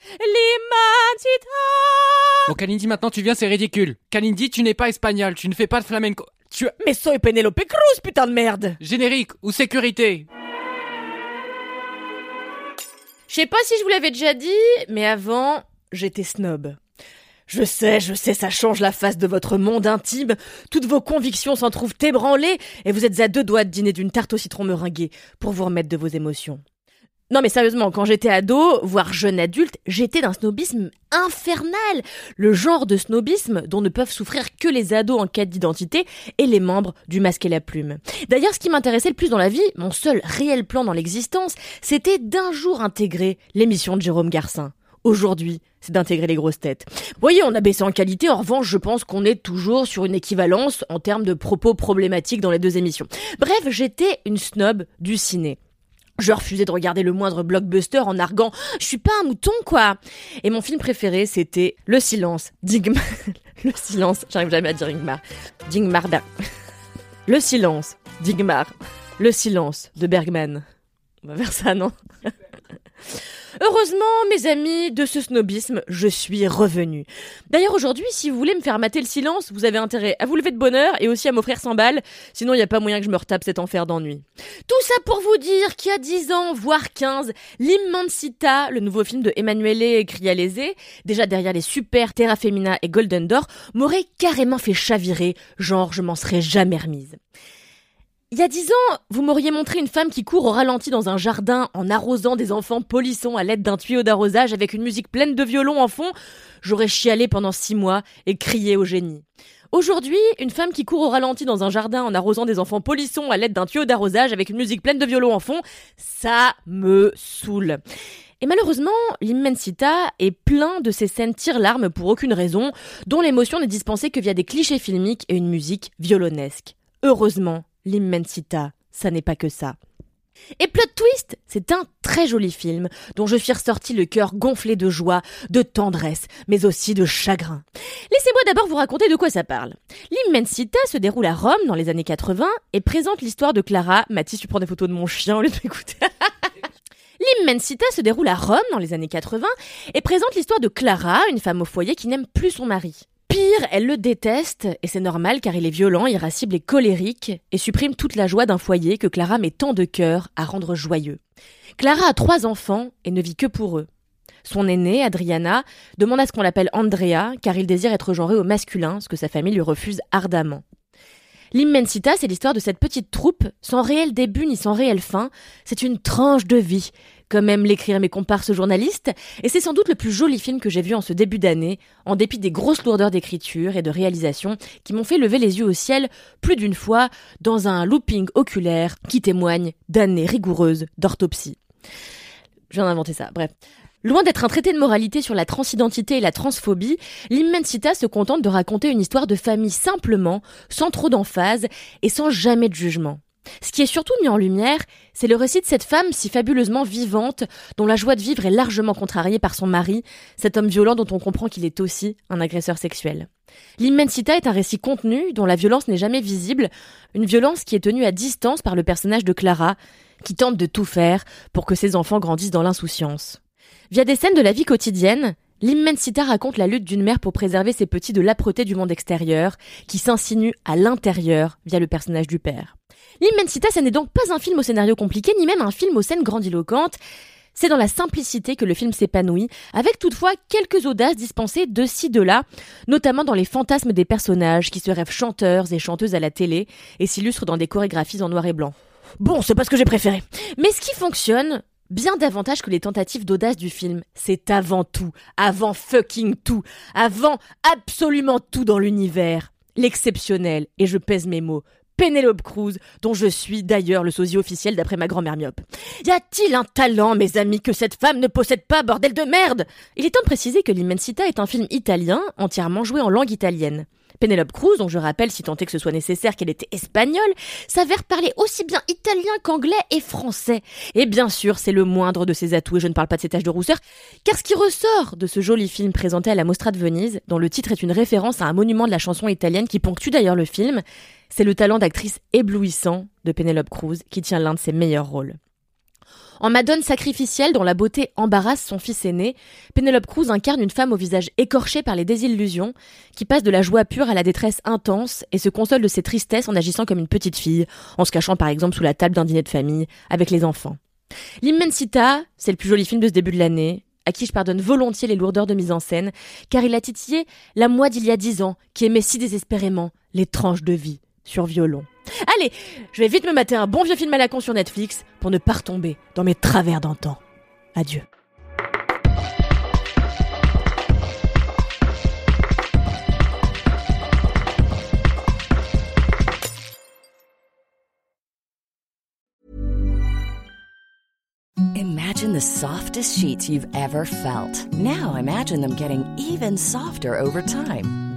today. Bon, Kalindi, maintenant tu viens, c'est ridicule. Kalindi, tu n'es pas espagnol, tu ne fais pas de flamenco. Tu Mais soy Penelope Cruz, putain de merde Générique ou sécurité Je sais pas si je vous l'avais déjà dit, mais avant, j'étais snob. Je sais, je sais, ça change la face de votre monde intime. Toutes vos convictions s'en trouvent ébranlées et vous êtes à deux doigts de dîner d'une tarte au citron meringuée pour vous remettre de vos émotions. Non mais sérieusement, quand j'étais ado, voire jeune adulte, j'étais d'un snobisme infernal. Le genre de snobisme dont ne peuvent souffrir que les ados en quête d'identité et les membres du masque et la plume. D'ailleurs, ce qui m'intéressait le plus dans la vie, mon seul réel plan dans l'existence, c'était d'un jour intégrer l'émission de Jérôme Garcin. Aujourd'hui, c'est d'intégrer les grosses têtes. Vous voyez, on a baissé en qualité, en revanche, je pense qu'on est toujours sur une équivalence en termes de propos problématiques dans les deux émissions. Bref, j'étais une snob du ciné. Je refusais de regarder le moindre blockbuster en arguant « Je suis pas un mouton, quoi !» Et mon film préféré, c'était Le Silence d'Ingmar... Le Silence, j'arrive jamais à dire Ingmar. D'Ingmar... Le Silence d'Ingmar. Le Silence de Bergman. On va faire ça, non? Heureusement, mes amis, de ce snobisme, je suis revenu. D'ailleurs, aujourd'hui, si vous voulez me faire mater le silence, vous avez intérêt à vous lever de bonheur et aussi à m'offrir 100 balles, sinon il n'y a pas moyen que je me retape cet enfer d'ennui. Tout ça pour vous dire qu'il y a 10 ans, voire 15, l'Immensita, le nouveau film de Emanuele Crialese, déjà derrière les super Terra Femina et Golden Door, m'aurait carrément fait chavirer, genre je m'en serais jamais remise. Il y a dix ans, vous m'auriez montré une femme qui court au ralenti dans un jardin en arrosant des enfants polissons à l'aide d'un tuyau d'arrosage avec une musique pleine de violons en fond. J'aurais chialé pendant six mois et crié au génie. Aujourd'hui, une femme qui court au ralenti dans un jardin en arrosant des enfants polissons à l'aide d'un tuyau d'arrosage avec une musique pleine de violons en fond, ça me saoule. Et malheureusement, l'Immensita est plein de ces scènes tire-larmes pour aucune raison, dont l'émotion n'est dispensée que via des clichés filmiques et une musique violonesque. Heureusement, l'Immensita, ça n'est pas que ça. Et Plot Twist, c'est un très joli film dont je suis ressorti le cœur gonflé de joie, de tendresse, mais aussi de chagrin. Laissez-moi d'abord vous raconter de quoi ça parle. L'Immensita se déroule à Rome dans les années 80 et présente l'histoire de Clara. Mathis, tu prends des photos de mon chien au lieu de. L'Immensita se déroule à Rome dans les années 80 et présente l'histoire de Clara, une femme au foyer qui n'aime plus son mari. Pire, elle le déteste, et c'est normal car il est violent, irascible et colérique, et supprime toute la joie d'un foyer que Clara met tant de cœur à rendre joyeux. Clara a trois enfants et ne vit que pour eux. Son aînée, Adriana, demande à ce qu'on l'appelle Andrea, car il désire être genré au masculin, ce que sa famille lui refuse ardemment. L'Immensita, c'est l'histoire de cette petite troupe, sans réel début ni sans réelle fin. C'est une tranche de vie, comme aiment l'écrire mes comparses journalistes, et c'est sans doute le plus joli film que j'ai vu en ce début d'année, en dépit des grosses lourdeurs d'écriture et de réalisation qui m'ont fait lever les yeux au ciel plus d'une fois dans un looping oculaire qui témoigne d'années rigoureuses d'orthopsie. Je viens d'inventer ça, bref. Loin d'être un traité de moralité sur la transidentité et la transphobie, l'Immensita se contente de raconter une histoire de famille simplement, sans trop d'emphase et sans jamais de jugement. Ce qui est surtout mis en lumière, c'est le récit de cette femme si fabuleusement vivante, dont la joie de vivre est largement contrariée par son mari, cet homme violent dont on comprend qu'il est aussi un agresseur sexuel. L'Immensita est un récit contenu dont la violence n'est jamais visible, une violence qui est tenue à distance par le personnage de Clara, qui tente de tout faire pour que ses enfants grandissent dans l'insouciance. Via des scènes de la vie quotidienne, L'Immensita raconte la lutte d'une mère pour préserver ses petits de l'âpreté du monde extérieur, qui s'insinue à l'intérieur via le personnage du père. L'Immensita, ce n'est donc pas un film au scénario compliqué, ni même un film aux scènes grandiloquentes. C'est dans la simplicité que le film s'épanouit, avec toutefois quelques audaces dispensées de ci de là, notamment dans les fantasmes des personnages qui se rêvent chanteurs et chanteuses à la télé et s'illustrent dans des chorégraphies en noir et blanc. Bon, c'est pas ce que j'ai préféré. Mais ce qui fonctionne, bien davantage que les tentatives d'audace du film, c'est avant tout, avant fucking tout, avant absolument tout dans l'univers, l'exceptionnel, et je pèse mes mots, Penelope Cruz, dont je suis d'ailleurs le sosie officiel d'après ma grand-mère myope. Y a-t-il un talent, mes amis, que cette femme ne possède pas, bordel de merde? Il est temps de préciser que L'Immensita est un film italien, entièrement joué en langue italienne. Penelope Cruz, dont je rappelle, si tant est que ce soit nécessaire, qu'elle était espagnole, s'avère parler aussi bien italien qu'anglais et français. Et bien sûr, c'est le moindre de ses atouts, et je ne parle pas de ses taches de rousseur, car ce qui ressort de ce joli film présenté à la Mostra de Venise, dont le titre est une référence à un monument de la chanson italienne qui ponctue d'ailleurs le film, c'est le talent d'actrice éblouissant de Penelope Cruz qui tient l'un de ses meilleurs rôles. En Madone sacrificielle dont la beauté embarrasse son fils aîné, Penelope Cruz incarne une femme au visage écorché par les désillusions, qui passe de la joie pure à la détresse intense et se console de ses tristesses en agissant comme une petite fille, en se cachant par exemple sous la table d'un dîner de famille avec les enfants. L'Immensita, c'est le plus joli film de ce début de l'année, à qui je pardonne volontiers les lourdeurs de mise en scène, car il a titillé la moi d'il y a dix ans, qui aimait si désespérément les tranches de vie sur violon. Allez, je vais vite me mater un bon vieux film à la con sur Netflix pour ne pas retomber dans mes travers d'antan. Adieu. Imagine the softest sheets you've ever felt. Now imagine them getting even softer over time.